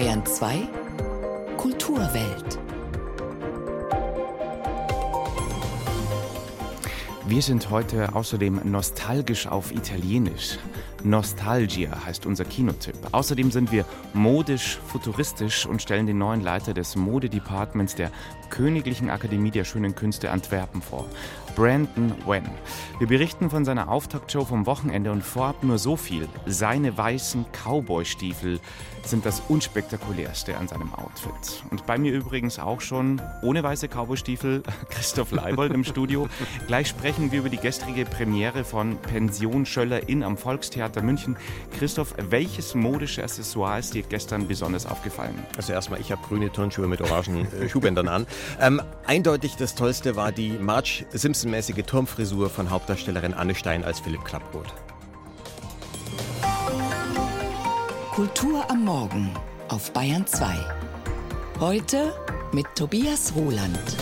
Bayern 2 Kulturwelt. Wir sind heute außerdem nostalgisch auf Italienisch. Nostalgia heißt unser Kinotipp. Außerdem sind wir modisch, futuristisch und stellen den neuen Leiter des Modedepartments der Königlichen Akademie der Schönen Künste Antwerpen vor. Brandon Wen. Wir berichten von seiner Auftaktshow vom Wochenende und vorab nur so viel. Seine weißen Cowboy-Stiefel sind das unspektakulärste an seinem Outfit. Und bei mir übrigens auch schon ohne weiße Cowboy-Stiefel Christoph Leibold im Studio. Gleich sprechen wir über die gestrige Premiere von Pension Schöller in am Volkstheater München. Christoph, welches modische Accessoire ist dir gestern besonders aufgefallen? Also erstmal, ich habe grüne Turnschuhe mit orangen äh, Schuhbändern an. Ähm, eindeutig das Tollste war die Marge Simpson-mäßige Turmfrisur von Hauptdarstellerin Anne Stein als Philipp Klapproth. Kultur am Morgen auf Bayern 2. Heute mit Tobias Roland.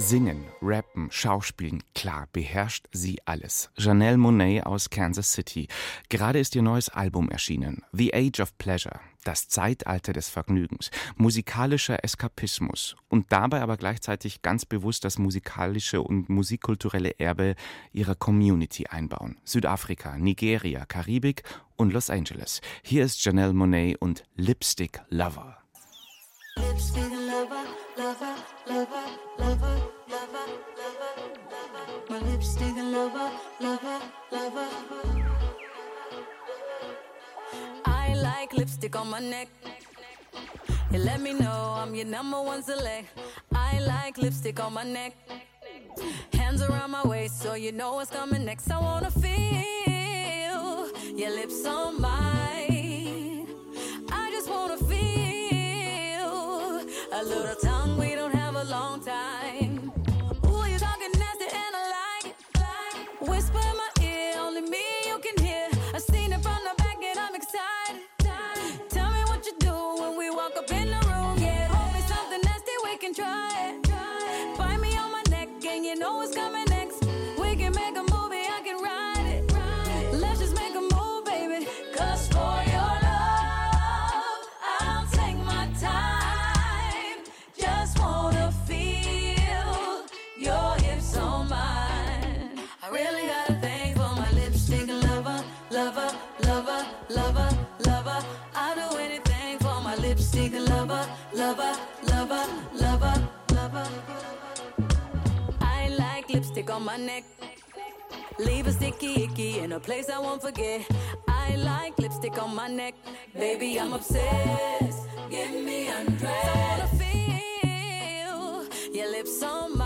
Singen, rappen, schauspielen, klar, beherrscht sie alles. Janelle Monet aus Kansas City. Gerade ist ihr neues Album erschienen, The Age of Pleasure, das Zeitalter des Vergnügens, musikalischer Eskapismus und dabei aber gleichzeitig ganz bewusst das musikalische und musikkulturelle Erbe ihrer Community einbauen. Südafrika, Nigeria, Karibik und Los Angeles. Hier ist Janelle Monet und Lipstick Lover. Lipstick lover, lipstick lover, lover, lover. I like lipstick on my neck. You let me know I'm your number one select. I like lipstick on my neck. Hands around my waist so you know what's coming next. I wanna feel your lips on mine. I just wanna feel a little tongue, we don't have Leave a sticky icky in a place I won't forget. I like lipstick on my neck. Baby, I'm obsessed. Give me undressed. I wanna feel your lips on mine.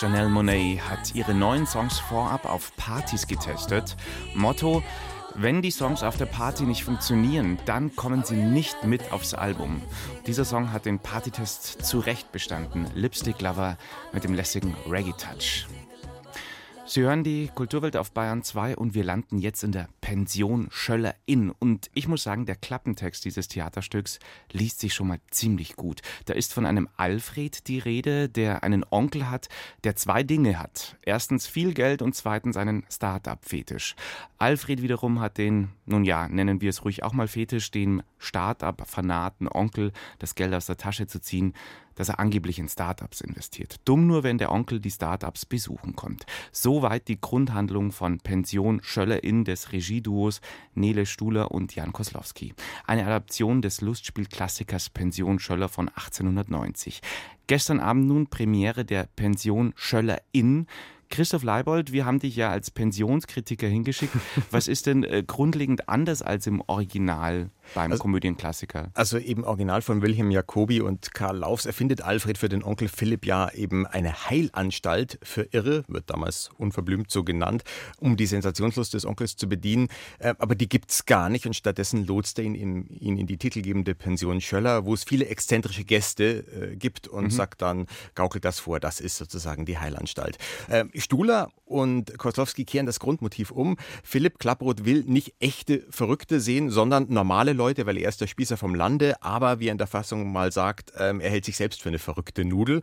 Janelle Monet hat ihre neuen Songs vorab auf Partys getestet. Motto: Wenn die Songs auf der Party nicht funktionieren, dann kommen sie nicht mit aufs Album. Dieser Song hat den Partytest zu Recht bestanden. Lipstick Lover mit dem lässigen Reggae-Touch. Sie hören die Kulturwelt auf Bayern 2 und wir landen jetzt in der Pension Schöller Inn. Und ich muss sagen, der Klappentext dieses Theaterstücks liest sich schon mal ziemlich gut. Da ist von einem Alfred die Rede, der einen Onkel hat, der zwei Dinge hat. Erstens viel Geld und zweitens einen Start-up-Fetisch. Alfred wiederum hat den, nun ja, nennen wir es ruhig auch mal Fetisch, dem Start-up-Fanaten Onkel das Geld aus der Tasche zu ziehen dass er angeblich in Startups investiert. Dumm nur, wenn der Onkel die Startups besuchen kommt. Soweit die Grundhandlung von Pension Schöllerin des Regieduos Nele Stuhler und Jan Koslowski. Eine Adaption des Lustspielklassikers Pension Schöller von 1890. Gestern Abend nun Premiere der Pension Schöllerin. Christoph Leibold, wir haben dich ja als Pensionskritiker hingeschickt. Was ist denn äh, grundlegend anders als im Original beim also, Komödienklassiker. Also eben original von Wilhelm Jacobi und Karl Laufs erfindet Alfred für den Onkel Philipp ja eben eine Heilanstalt für Irre, wird damals unverblümt so genannt, um die Sensationslust des Onkels zu bedienen. Äh, aber die gibt es gar nicht und stattdessen lotst er ihn in, ihn in die titelgebende Pension Schöller, wo es viele exzentrische Gäste äh, gibt und mhm. sagt dann, gaukelt das vor, das ist sozusagen die Heilanstalt. Äh, Stuhler und Koslowski kehren das Grundmotiv um. Philipp Klapproth will nicht echte Verrückte sehen, sondern normale Leute, weil er ist der Spießer vom Lande, aber wie er in der Fassung mal sagt, ähm, er hält sich selbst für eine verrückte Nudel.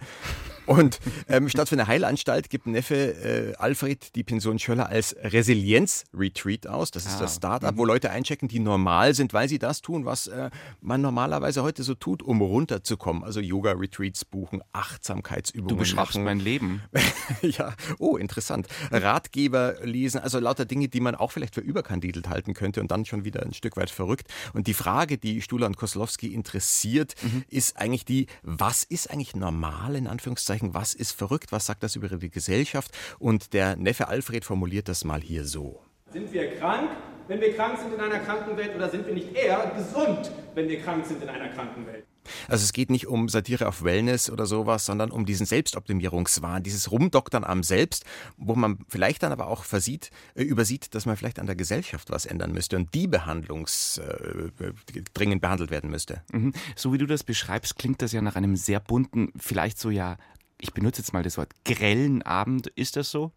Und ähm, statt für eine Heilanstalt gibt Neffe äh, Alfred die Pension Schöller als Resilienz-Retreat aus. Das ist ah, das Startup, mhm. wo Leute einchecken, die normal sind, weil sie das tun, was äh, man normalerweise heute so tut, um runterzukommen. Also Yoga-Retreats buchen, Achtsamkeitsübungen Du beschreibst mein Leben. ja, oh, interessant. Ratgeber lesen, also lauter Dinge, die man auch vielleicht für überkandidelt halten könnte und dann schon wieder ein Stück weit verrückt. Und die Frage, die Stuhler und Koslowski interessiert, mhm. ist eigentlich die, was ist eigentlich normal in Anführungszeichen, was ist verrückt, was sagt das über die Gesellschaft? Und der Neffe Alfred formuliert das mal hier so. Sind wir krank, wenn wir krank sind in einer Krankenwelt oder sind wir nicht eher gesund, wenn wir krank sind in einer Krankenwelt? Also es geht nicht um Satire auf Wellness oder sowas, sondern um diesen Selbstoptimierungswahn, dieses Rumdoktern am Selbst, wo man vielleicht dann aber auch versieht, äh, übersieht, dass man vielleicht an der Gesellschaft was ändern müsste und die behandlungs äh, dringend behandelt werden müsste. Mhm. So wie du das beschreibst, klingt das ja nach einem sehr bunten, vielleicht so ja, ich benutze jetzt mal das Wort grellen Abend. Ist das so?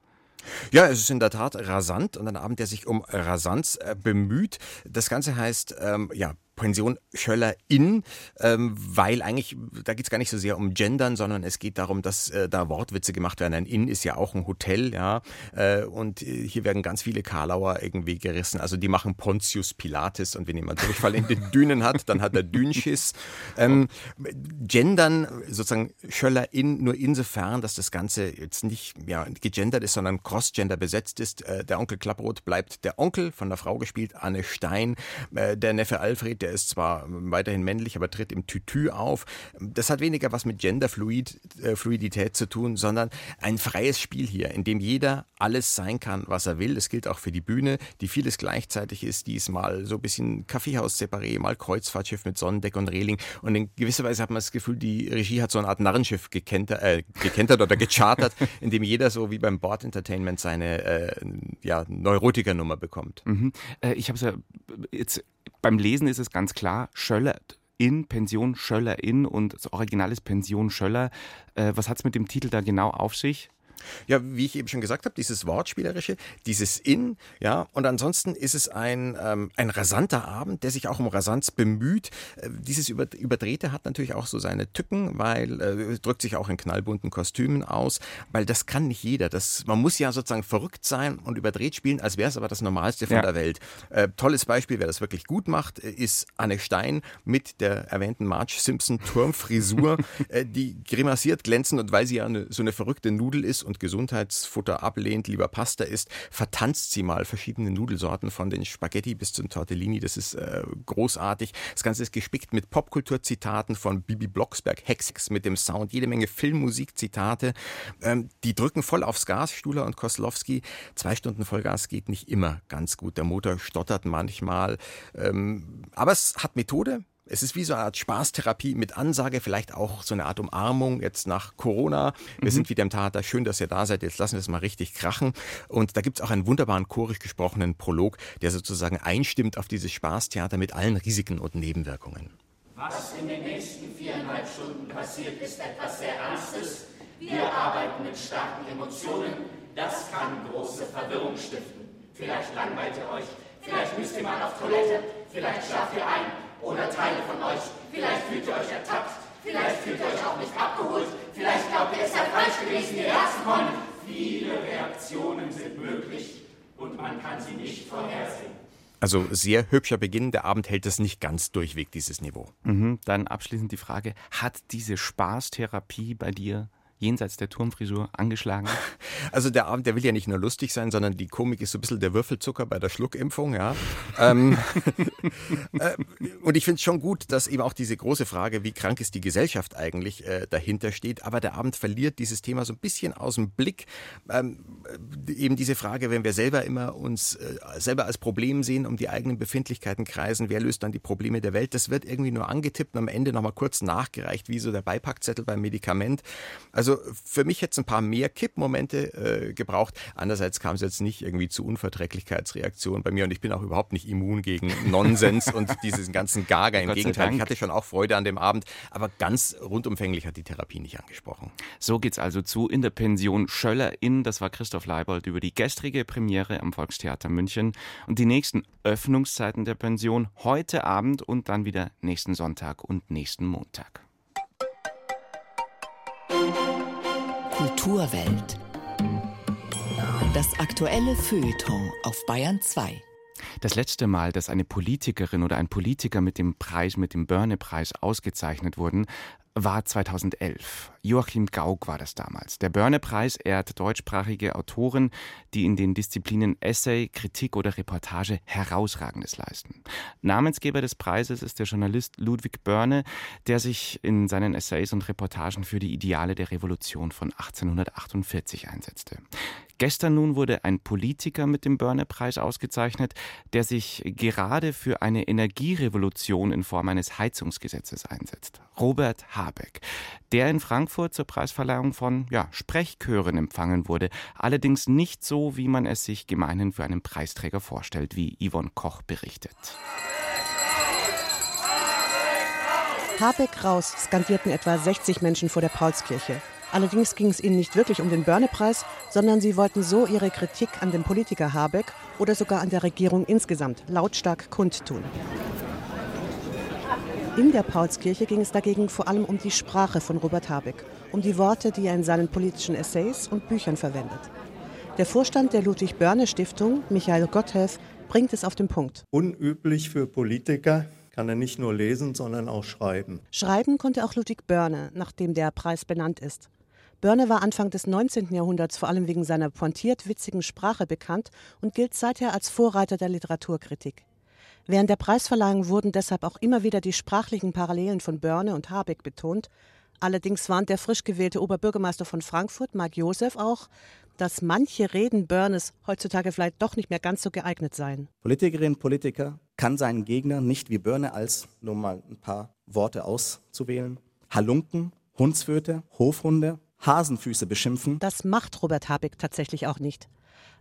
Ja, es ist in der Tat rasant und ein Abend, der sich um Rasanz äh, bemüht. Das Ganze heißt, ähm, ja, Pension Schöller in, ähm, weil eigentlich, da geht es gar nicht so sehr um Gendern, sondern es geht darum, dass äh, da Wortwitze gemacht werden. Ein Inn ist ja auch ein Hotel, ja, äh, und äh, hier werden ganz viele Karlauer irgendwie gerissen. Also die machen Pontius Pilates und wenn jemand Durchfall in den Dünen hat, dann hat er Dünschiss. Ähm, Gendern, sozusagen Schöller in, nur insofern, dass das Ganze jetzt nicht ja, gegendert ist, sondern cross-gender besetzt ist. Äh, der Onkel Klapproth bleibt der Onkel von der Frau gespielt, Anne Stein, äh, der Neffe Alfred, der der ist zwar weiterhin männlich, aber tritt im Tütü auf. Das hat weniger was mit Genderfluidität äh, zu tun, sondern ein freies Spiel hier, in dem jeder alles sein kann, was er will. Das gilt auch für die Bühne, die vieles gleichzeitig ist. Die ist mal so ein bisschen Kaffeehaus separé, mal Kreuzfahrtschiff mit Sonnendeck und Reling. Und in gewisser Weise hat man das Gefühl, die Regie hat so eine Art Narrenschiff gekentert, äh, gekentert oder gechartert, in dem jeder so wie beim Board Entertainment seine äh, ja, Neurotikernummer bekommt. Mhm. Äh, ich habe es ja jetzt beim Lesen ist es ganz klar, Schöller in, Pension Schöller in und das Original ist Pension Schöller. Äh, was hat es mit dem Titel da genau auf sich? Ja, wie ich eben schon gesagt habe, dieses Wortspielerische, dieses In, ja, und ansonsten ist es ein, ähm, ein rasanter Abend, der sich auch um Rasanz bemüht. Äh, dieses Überdrehte hat natürlich auch so seine Tücken, weil äh, drückt sich auch in knallbunten Kostümen aus, weil das kann nicht jeder. Das, man muss ja sozusagen verrückt sein und überdreht spielen, als wäre es aber das Normalste von ja. der Welt. Äh, tolles Beispiel, wer das wirklich gut macht, äh, ist Anne Stein mit der erwähnten Marge Simpson Turmfrisur, äh, die grimassiert glänzend und weil sie ja eine, so eine verrückte Nudel ist und Gesundheitsfutter ablehnt, lieber Pasta isst, vertanzt sie mal verschiedene Nudelsorten von den Spaghetti bis zum Tortellini. Das ist äh, großartig. Das Ganze ist gespickt mit Popkulturzitaten von Bibi Blocksberg, Hex mit dem Sound, jede Menge Filmmusikzitate. Ähm, die drücken voll aufs Gas, Stuhler und Koslowski. Zwei Stunden Vollgas geht nicht immer ganz gut. Der Motor stottert manchmal. Ähm, aber es hat Methode. Es ist wie so eine Art Spaßtherapie mit Ansage, vielleicht auch so eine Art Umarmung jetzt nach Corona. Wir mhm. sind wieder im Theater, schön, dass ihr da seid, jetzt lassen wir es mal richtig krachen. Und da gibt es auch einen wunderbaren chorisch gesprochenen Prolog, der sozusagen einstimmt auf dieses Spaßtheater mit allen Risiken und Nebenwirkungen. Was in den nächsten viereinhalb Stunden passiert, ist etwas sehr Ernstes. Wir arbeiten mit starken Emotionen. Das kann große Verwirrung stiften. Vielleicht langweilt ihr euch, vielleicht müsst ihr mal auf Toilette, vielleicht schlaft ihr ein oder Teile von euch. Vielleicht fühlt ihr euch ertappt, vielleicht fühlt ihr euch auch nicht abgeholt, vielleicht glaubt ihr, es sei falsch gewesen, hierher zu kommen. Viele Reaktionen sind möglich und man kann sie nicht vorhersehen. Also sehr hübscher Beginn. Der Abend hält es nicht ganz durchweg, dieses Niveau. Mhm. Dann abschließend die Frage, hat diese Spaßtherapie bei dir jenseits der Turmfrisur angeschlagen? Also der Abend, der will ja nicht nur lustig sein, sondern die Komik ist so ein bisschen der Würfelzucker bei der Schluckimpfung, ja. ähm, äh, und ich finde es schon gut, dass eben auch diese große Frage, wie krank ist die Gesellschaft eigentlich, äh, dahinter steht. Aber der Abend verliert dieses Thema so ein bisschen aus dem Blick. Ähm, eben diese Frage, wenn wir selber immer uns äh, selber als Problem sehen, um die eigenen Befindlichkeiten kreisen, wer löst dann die Probleme der Welt, das wird irgendwie nur angetippt und am Ende nochmal kurz nachgereicht, wie so der Beipackzettel beim Medikament. Also für mich hätte es ein paar mehr Kippmomente äh, gebraucht. Andererseits kam es jetzt nicht irgendwie zu Unverträglichkeitsreaktionen bei mir und ich bin auch überhaupt nicht immun gegen Nonsens und diesen ganzen Gaga. Im Gegenteil, ich hatte schon auch Freude an dem Abend, aber ganz rundumfänglich hat die Therapie nicht angesprochen. So geht's also zu in der Pension Schöller in. Das war Christoph Leibold über die gestrige Premiere am Volkstheater München und die nächsten Öffnungszeiten der Pension heute Abend und dann wieder nächsten Sonntag und nächsten Montag. Kulturwelt. Das aktuelle Feuilleton auf Bayern 2. Das letzte Mal, dass eine Politikerin oder ein Politiker mit dem Preis, mit dem Börne-Preis ausgezeichnet wurden, war 2011. Joachim Gauck war das damals. Der Börne-Preis ehrt deutschsprachige Autoren, die in den Disziplinen Essay, Kritik oder Reportage herausragendes leisten. Namensgeber des Preises ist der Journalist Ludwig Börne, der sich in seinen Essays und Reportagen für die Ideale der Revolution von 1848 einsetzte. Gestern nun wurde ein Politiker mit dem Börne-Preis ausgezeichnet, der sich gerade für eine Energierevolution in Form eines Heizungsgesetzes einsetzt. Robert Habeck, der in Frankfurt zur Preisverleihung von ja, Sprechchören empfangen wurde, allerdings nicht so, wie man es sich gemeinhin für einen Preisträger vorstellt, wie Yvonne Koch berichtet. Habeck raus skandierten etwa 60 Menschen vor der Paulskirche. Allerdings ging es ihnen nicht wirklich um den Börne-Preis, sondern sie wollten so ihre Kritik an dem Politiker Habeck oder sogar an der Regierung insgesamt lautstark kundtun. In der Paulskirche ging es dagegen vor allem um die Sprache von Robert Habeck, um die Worte, die er in seinen politischen Essays und Büchern verwendet. Der Vorstand der Ludwig Börne Stiftung, Michael Gotthelf, bringt es auf den Punkt. Unüblich für Politiker, kann er nicht nur lesen, sondern auch schreiben. Schreiben konnte auch Ludwig Börne, nachdem der Preis benannt ist. Börne war Anfang des 19. Jahrhunderts vor allem wegen seiner pointiert witzigen Sprache bekannt und gilt seither als Vorreiter der Literaturkritik. Während der Preisverleihung wurden deshalb auch immer wieder die sprachlichen Parallelen von Börne und Habeck betont. Allerdings warnt der frisch gewählte Oberbürgermeister von Frankfurt, Marc Josef, auch, dass manche Reden Börnes heutzutage vielleicht doch nicht mehr ganz so geeignet seien. Politikerin, Politiker kann seinen Gegner nicht wie Börne als, nur mal ein paar Worte auszuwählen, Halunken, Hundsföte, Hofhunde, Hasenfüße beschimpfen. Das macht Robert Habeck tatsächlich auch nicht.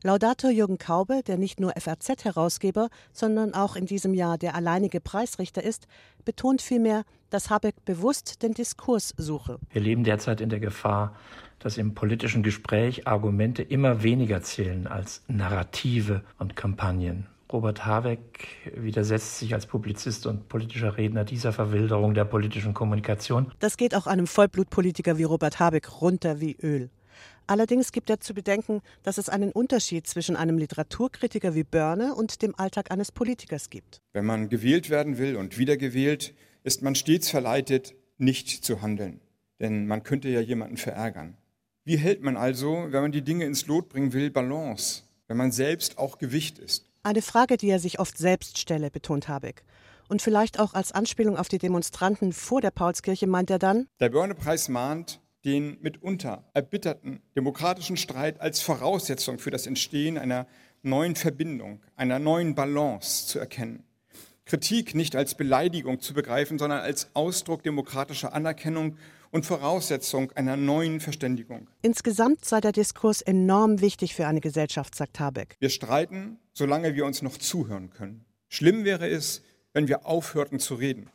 Laudator Jürgen Kaube, der nicht nur FAZ-Herausgeber, sondern auch in diesem Jahr der alleinige Preisrichter ist, betont vielmehr, dass Habeck bewusst den Diskurs suche. Wir leben derzeit in der Gefahr, dass im politischen Gespräch Argumente immer weniger zählen als Narrative und Kampagnen. Robert Habeck widersetzt sich als Publizist und politischer Redner dieser Verwilderung der politischen Kommunikation. Das geht auch einem Vollblutpolitiker wie Robert Habeck runter wie Öl. Allerdings gibt er zu bedenken, dass es einen Unterschied zwischen einem Literaturkritiker wie Börne und dem Alltag eines Politikers gibt. Wenn man gewählt werden will und wiedergewählt, ist man stets verleitet, nicht zu handeln. Denn man könnte ja jemanden verärgern. Wie hält man also, wenn man die Dinge ins Lot bringen will, Balance, wenn man selbst auch Gewicht ist? Eine Frage, die er sich oft selbst stelle, betont Habeck. Und vielleicht auch als Anspielung auf die Demonstranten vor der Paulskirche meint er dann, Der Börne-Preis mahnt, den mitunter erbitterten demokratischen Streit als Voraussetzung für das Entstehen einer neuen Verbindung, einer neuen Balance zu erkennen. Kritik nicht als Beleidigung zu begreifen, sondern als Ausdruck demokratischer Anerkennung und Voraussetzung einer neuen Verständigung. Insgesamt sei der Diskurs enorm wichtig für eine Gesellschaft, sagt Habeck. Wir streiten, solange wir uns noch zuhören können. Schlimm wäre es, wenn wir aufhörten zu reden.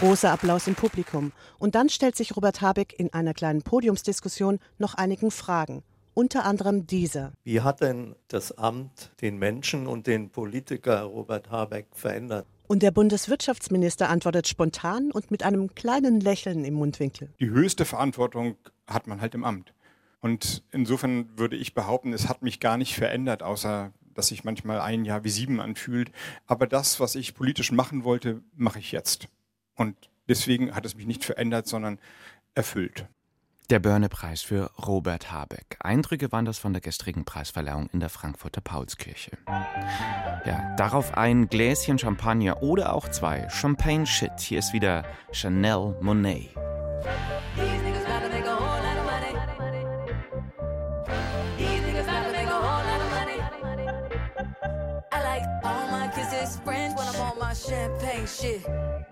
Großer Applaus im Publikum. Und dann stellt sich Robert Habeck in einer kleinen Podiumsdiskussion noch einigen Fragen. Unter anderem diese. Wie hat denn das Amt den Menschen und den Politiker Robert Habeck verändert? Und der Bundeswirtschaftsminister antwortet spontan und mit einem kleinen Lächeln im Mundwinkel. Die höchste Verantwortung hat man halt im Amt. Und insofern würde ich behaupten, es hat mich gar nicht verändert, außer dass sich manchmal ein Jahr wie sieben anfühlt. Aber das, was ich politisch machen wollte, mache ich jetzt. Und deswegen hat es mich nicht verändert, sondern erfüllt. Der Börne-Preis für Robert Habeck. Eindrücke waren das von der gestrigen Preisverleihung in der Frankfurter Paulskirche. Ja, darauf ein Gläschen Champagner oder auch zwei. Champagne Shit. Hier ist wieder Chanel Monet. Shit.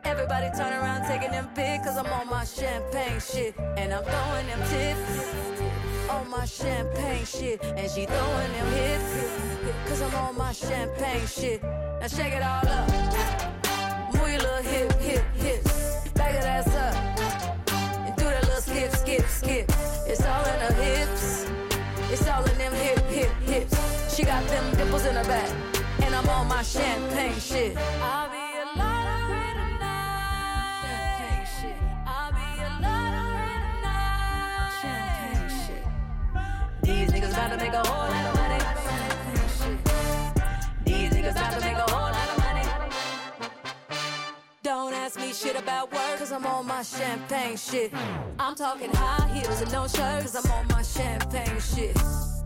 Everybody turn around taking them pics, cause I'm on my champagne shit. And I'm throwing them tips on my champagne shit. And she throwing them hips, cause I'm on my champagne shit. Now shake it all up. Move your little hip, hip, hips. Back that ass up. And do that little skip, skip, skip. It's all in her hips. It's all in them hip, hip, hips. She got them dimples in her back. And I'm on my champagne shit. Make a whole lot of money. These niggas about to make a whole lot of money. Don't ask me shit about work, cause I'm on my champagne shit. I'm talking high heels and no shirt, cause I'm on my champagne shit.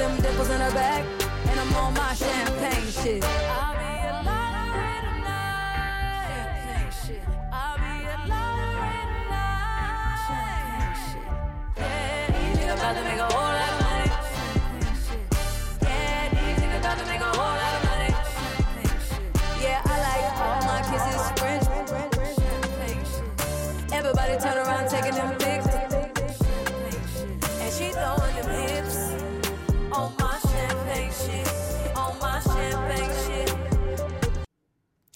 Them dimples in her back. And I'm on my champagne shit.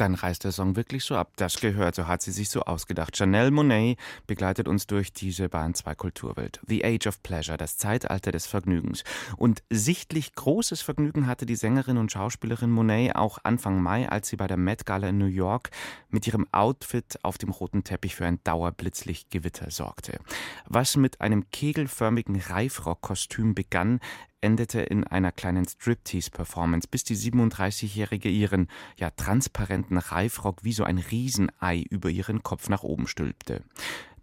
Dann reißt der Song wirklich so ab. Das gehört, so hat sie sich so ausgedacht. Chanel Monet begleitet uns durch diese Bahn 2 Kulturwelt. The Age of Pleasure, das Zeitalter des Vergnügens. Und sichtlich großes Vergnügen hatte die Sängerin und Schauspielerin Monet auch Anfang Mai, als sie bei der Met Gala in New York mit ihrem Outfit auf dem roten Teppich für ein Dauerblitzlichtgewitter sorgte. Was mit einem kegelförmigen Reifrockkostüm begann, endete in einer kleinen Striptease-Performance, bis die 37-Jährige ihren ja transparenten Reifrock wie so ein Riesenei über ihren Kopf nach oben stülpte.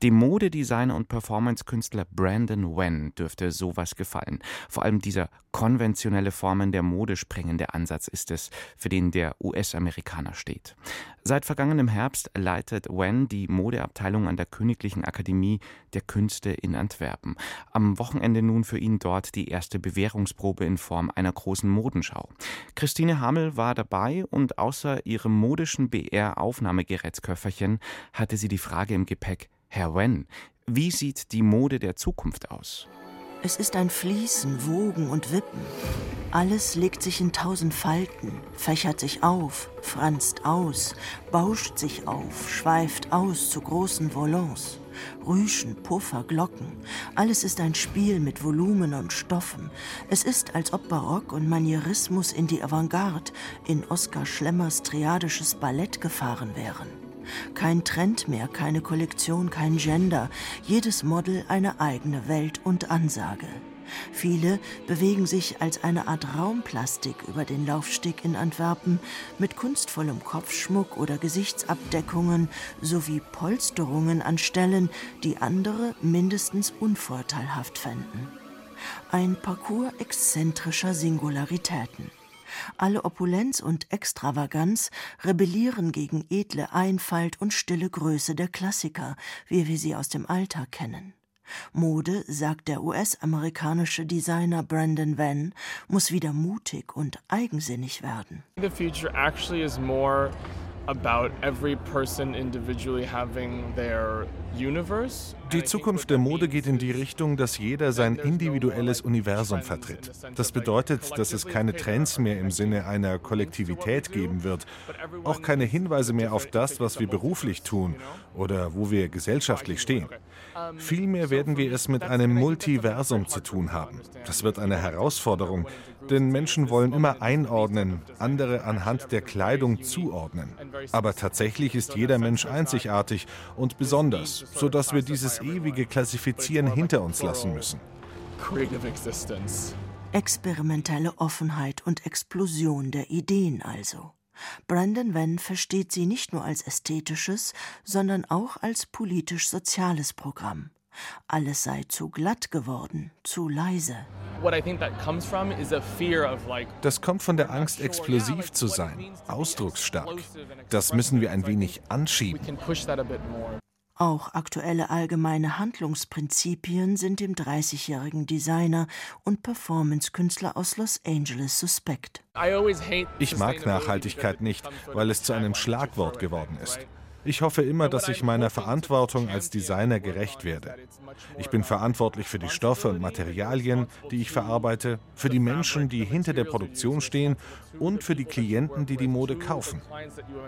Dem Modedesigner und Performance-Künstler Brandon Wen dürfte sowas gefallen. Vor allem dieser konventionelle Formen der Mode sprengende Ansatz ist es, für den der US-Amerikaner steht. Seit vergangenem Herbst leitet Wen die Modeabteilung an der Königlichen Akademie der Künste in Antwerpen. Am Wochenende nun für ihn dort die erste Bewährungsprobe in Form einer großen Modenschau. Christine Hamel war dabei und außer ihrem modischen BR-Aufnahmegerätsköfferchen hatte sie die Frage im Gepäck, Herr Wen, wie sieht die Mode der Zukunft aus? Es ist ein Fließen, Wogen und Wippen. Alles legt sich in tausend Falten, fächert sich auf, franzt aus, bauscht sich auf, schweift aus zu großen Volants. Rüschen, Puffer, Glocken. Alles ist ein Spiel mit Volumen und Stoffen. Es ist, als ob Barock und Manierismus in die Avantgarde, in Oskar Schlemmers triadisches Ballett gefahren wären. Kein Trend mehr, keine Kollektion, kein Gender. Jedes Model eine eigene Welt und Ansage. Viele bewegen sich als eine Art Raumplastik über den Laufsteg in Antwerpen mit kunstvollem Kopfschmuck oder Gesichtsabdeckungen sowie Polsterungen an Stellen, die andere mindestens unvorteilhaft fänden. Ein Parcours exzentrischer Singularitäten. Alle Opulenz und Extravaganz rebellieren gegen edle Einfalt und stille Größe der Klassiker, wie wir sie aus dem Alltag kennen. Mode, sagt der US-amerikanische Designer Brandon Venn, muss wieder mutig und eigensinnig werden. The future actually is more die Zukunft der Mode geht in die Richtung, dass jeder sein individuelles Universum vertritt. Das bedeutet, dass es keine Trends mehr im Sinne einer Kollektivität geben wird, auch keine Hinweise mehr auf das, was wir beruflich tun oder wo wir gesellschaftlich stehen. Vielmehr werden wir es mit einem Multiversum zu tun haben. Das wird eine Herausforderung, denn Menschen wollen immer einordnen, andere anhand der Kleidung zuordnen. Aber tatsächlich ist jeder Mensch einzigartig und besonders, sodass wir dieses ewige Klassifizieren hinter uns lassen müssen. Experimentelle Offenheit und Explosion der Ideen also. Brandon Venn versteht sie nicht nur als ästhetisches, sondern auch als politisch-soziales Programm. Alles sei zu glatt geworden, zu leise. Das kommt von der Angst, explosiv zu sein, ausdrucksstark. Das müssen wir ein wenig anschieben. Auch aktuelle allgemeine Handlungsprinzipien sind dem 30-jährigen Designer und Performance-Künstler aus Los Angeles suspekt. Ich mag Nachhaltigkeit nicht, weil es zu einem Schlagwort geworden ist. Ich hoffe immer, dass ich meiner Verantwortung als Designer gerecht werde. Ich bin verantwortlich für die Stoffe und Materialien, die ich verarbeite, für die Menschen, die hinter der Produktion stehen und für die Klienten, die die Mode kaufen.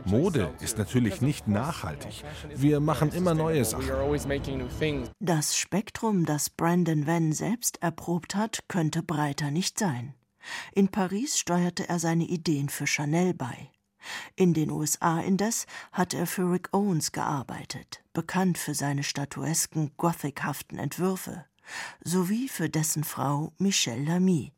Mode ist natürlich nicht nachhaltig. Wir machen immer neue Sachen. Das Spektrum, das Brandon Venn selbst erprobt hat, könnte breiter nicht sein. In Paris steuerte er seine Ideen für Chanel bei. In den USA indes hat er für Rick Owens gearbeitet, bekannt für seine statuesken, gothichaften Entwürfe, sowie für dessen Frau Michelle Lamy,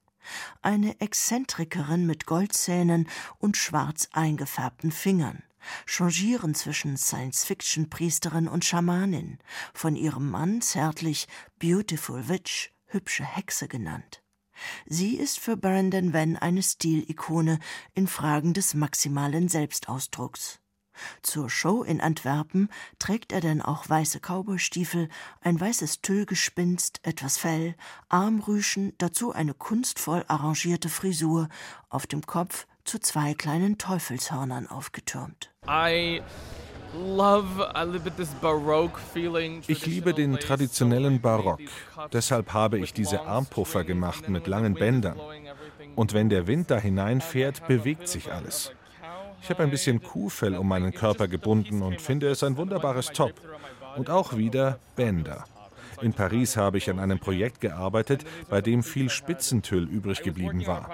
eine Exzentrikerin mit Goldzähnen und schwarz eingefärbten Fingern, changieren zwischen Science-Fiction-Priesterin und Schamanin, von ihrem Mann zärtlich Beautiful Witch, hübsche Hexe genannt. Sie ist für Brandon Venn eine Stilikone in Fragen des maximalen Selbstausdrucks. Zur Show in Antwerpen trägt er denn auch weiße Cowboystiefel, ein weißes Tüllgespinst, etwas Fell, Armrüschen, dazu eine kunstvoll arrangierte Frisur, auf dem Kopf zu zwei kleinen Teufelshörnern aufgetürmt. I ich liebe den traditionellen Barock. Deshalb habe ich diese Armpuffer gemacht mit langen Bändern. Und wenn der Wind da hineinfährt, bewegt sich alles. Ich habe ein bisschen Kuhfell um meinen Körper gebunden und finde es ein wunderbares Top. Und auch wieder Bänder. In Paris habe ich an einem Projekt gearbeitet, bei dem viel Spitzentüll übrig geblieben war.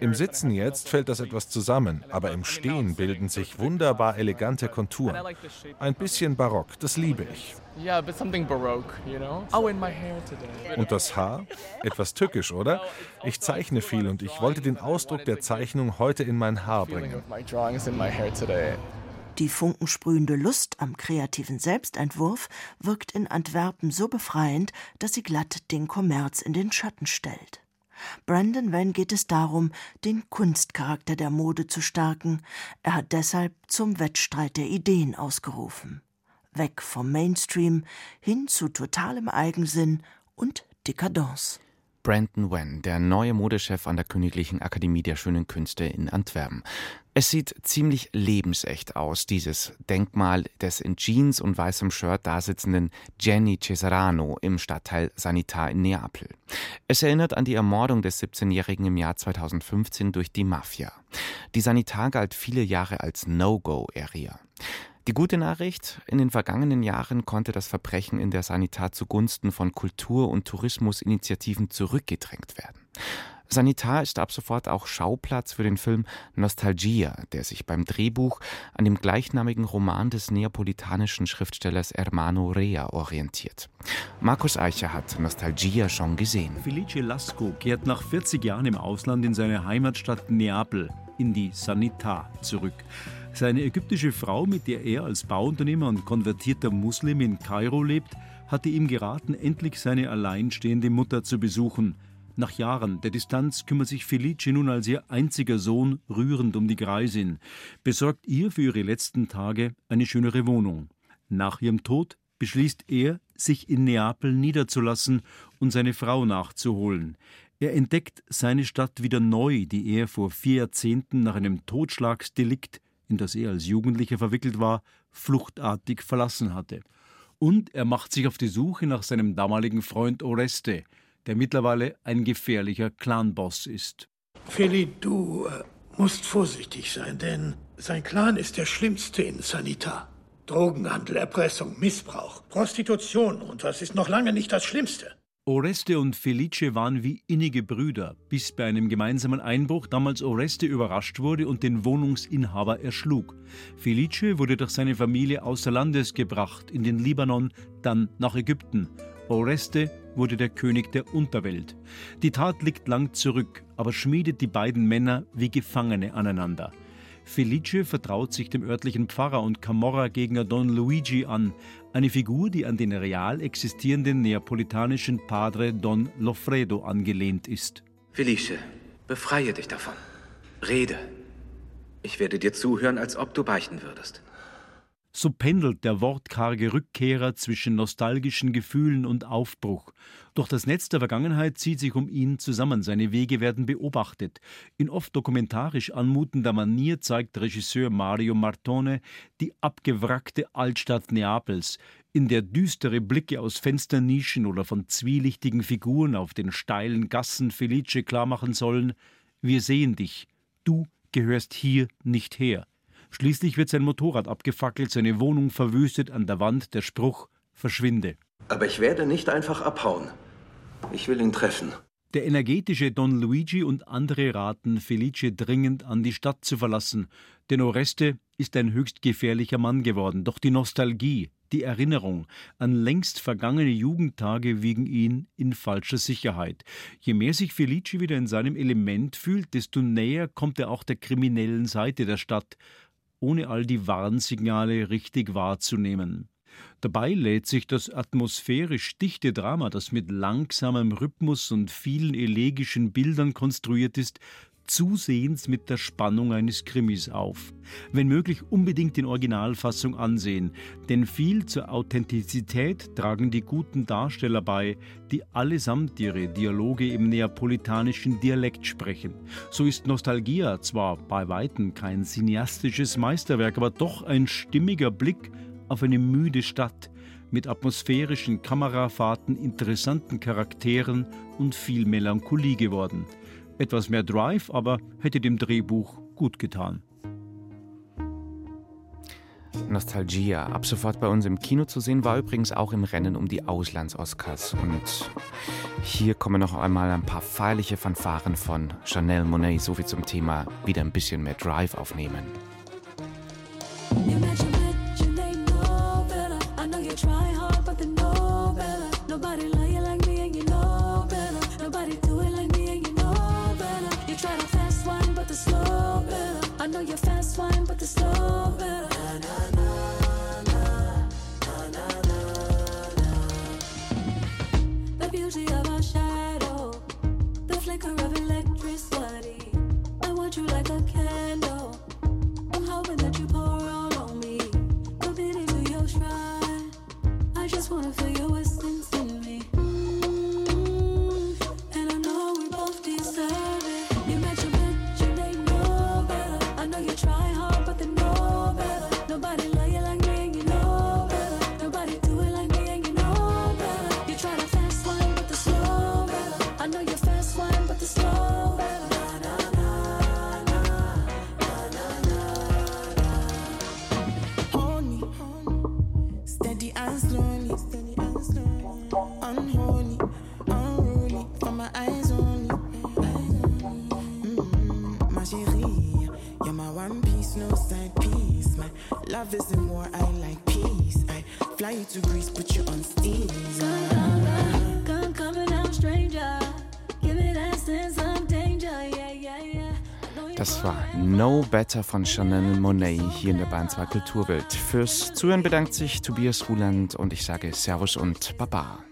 Im Sitzen jetzt fällt das etwas zusammen, aber im Stehen bilden sich wunderbar elegante Konturen. Ein bisschen barock, das liebe ich. Oh, und das Haar? Etwas tückisch, oder? Ich zeichne viel und ich wollte den Ausdruck der Zeichnung heute in mein Haar bringen. Die funkensprühende Lust am kreativen Selbstentwurf wirkt in Antwerpen so befreiend, dass sie glatt den Kommerz in den Schatten stellt. Brandon Van geht es darum, den Kunstcharakter der Mode zu stärken. Er hat deshalb zum Wettstreit der Ideen ausgerufen. Weg vom Mainstream hin zu totalem Eigensinn und Dekadence. Brandon Wen, der neue Modechef an der Königlichen Akademie der Schönen Künste in Antwerpen. Es sieht ziemlich lebensecht aus, dieses Denkmal des in Jeans und weißem Shirt dasitzenden Jenny Cesarano im Stadtteil Sanitar in Neapel. Es erinnert an die Ermordung des 17-Jährigen im Jahr 2015 durch die Mafia. Die Sanitar galt viele Jahre als No-Go-Area. Die gute Nachricht, in den vergangenen Jahren konnte das Verbrechen in der Sanitar zugunsten von Kultur- und Tourismusinitiativen zurückgedrängt werden. Sanitar ist ab sofort auch Schauplatz für den Film Nostalgia, der sich beim Drehbuch an dem gleichnamigen Roman des neapolitanischen Schriftstellers Hermano Rea orientiert. Markus Eicher hat Nostalgia schon gesehen. Felice Lasco kehrt nach 40 Jahren im Ausland in seine Heimatstadt Neapel, in die Sanitar, zurück. Seine ägyptische Frau, mit der er als Bauunternehmer und konvertierter Muslim in Kairo lebt, hatte ihm geraten, endlich seine alleinstehende Mutter zu besuchen. Nach Jahren der Distanz kümmert sich Felice nun als ihr einziger Sohn rührend um die Greisin, besorgt ihr für ihre letzten Tage eine schönere Wohnung. Nach ihrem Tod beschließt er, sich in Neapel niederzulassen und seine Frau nachzuholen. Er entdeckt seine Stadt wieder neu, die er vor vier Jahrzehnten nach einem Totschlagsdelikt in das er als Jugendlicher verwickelt war, fluchtartig verlassen hatte. Und er macht sich auf die Suche nach seinem damaligen Freund Oreste, der mittlerweile ein gefährlicher Clanboss ist. Feli, du äh, musst vorsichtig sein, denn sein Clan ist der schlimmste in Sanita. Drogenhandel, Erpressung, Missbrauch, Prostitution und was ist noch lange nicht das Schlimmste. Oreste und Felice waren wie innige Brüder, bis bei einem gemeinsamen Einbruch damals Oreste überrascht wurde und den Wohnungsinhaber erschlug. Felice wurde durch seine Familie außer Landes gebracht, in den Libanon, dann nach Ägypten. Oreste wurde der König der Unterwelt. Die Tat liegt lang zurück, aber schmiedet die beiden Männer wie Gefangene aneinander. Felice vertraut sich dem örtlichen Pfarrer und Camorra-Gegner Don Luigi an, eine Figur, die an den real existierenden neapolitanischen Padre Don Loffredo angelehnt ist. Felice, befreie dich davon. Rede. Ich werde dir zuhören, als ob du beichten würdest. So pendelt der wortkarge Rückkehrer zwischen nostalgischen Gefühlen und Aufbruch. Doch das Netz der Vergangenheit zieht sich um ihn zusammen. Seine Wege werden beobachtet. In oft dokumentarisch anmutender Manier zeigt Regisseur Mario Martone die abgewrackte Altstadt Neapels, in der düstere Blicke aus Fensternischen oder von zwielichtigen Figuren auf den steilen Gassen Felice klarmachen sollen: Wir sehen dich. Du gehörst hier nicht her. Schließlich wird sein Motorrad abgefackelt, seine Wohnung verwüstet, an der Wand der Spruch Verschwinde. Aber ich werde nicht einfach abhauen. Ich will ihn treffen. Der energetische Don Luigi und andere raten Felice dringend an die Stadt zu verlassen, denn Oreste ist ein höchst gefährlicher Mann geworden. Doch die Nostalgie, die Erinnerung an längst vergangene Jugendtage wiegen ihn in falscher Sicherheit. Je mehr sich Felice wieder in seinem Element fühlt, desto näher kommt er auch der kriminellen Seite der Stadt, ohne all die Warnsignale richtig wahrzunehmen. Dabei lädt sich das atmosphärisch dichte Drama, das mit langsamem Rhythmus und vielen elegischen Bildern konstruiert ist, zusehends mit der Spannung eines Krimis auf. Wenn möglich unbedingt in Originalfassung ansehen, denn viel zur Authentizität tragen die guten Darsteller bei, die allesamt ihre Dialoge im neapolitanischen Dialekt sprechen. So ist Nostalgia zwar bei weitem kein cineastisches Meisterwerk, aber doch ein stimmiger Blick auf eine müde Stadt mit atmosphärischen Kamerafahrten, interessanten Charakteren und viel Melancholie geworden. Etwas mehr Drive aber hätte dem Drehbuch gut getan. Nostalgia, ab sofort bei uns im Kino zu sehen, war übrigens auch im Rennen um die Auslands-Oscars. Und hier kommen noch einmal ein paar feierliche Fanfaren von Chanel Monet, so viel zum Thema wieder ein bisschen mehr Drive aufnehmen. Better von Chanel Monet hier in der Bahn 2 Kulturwelt. Fürs Zuhören bedankt sich Tobias Ruland und ich sage Servus und Baba.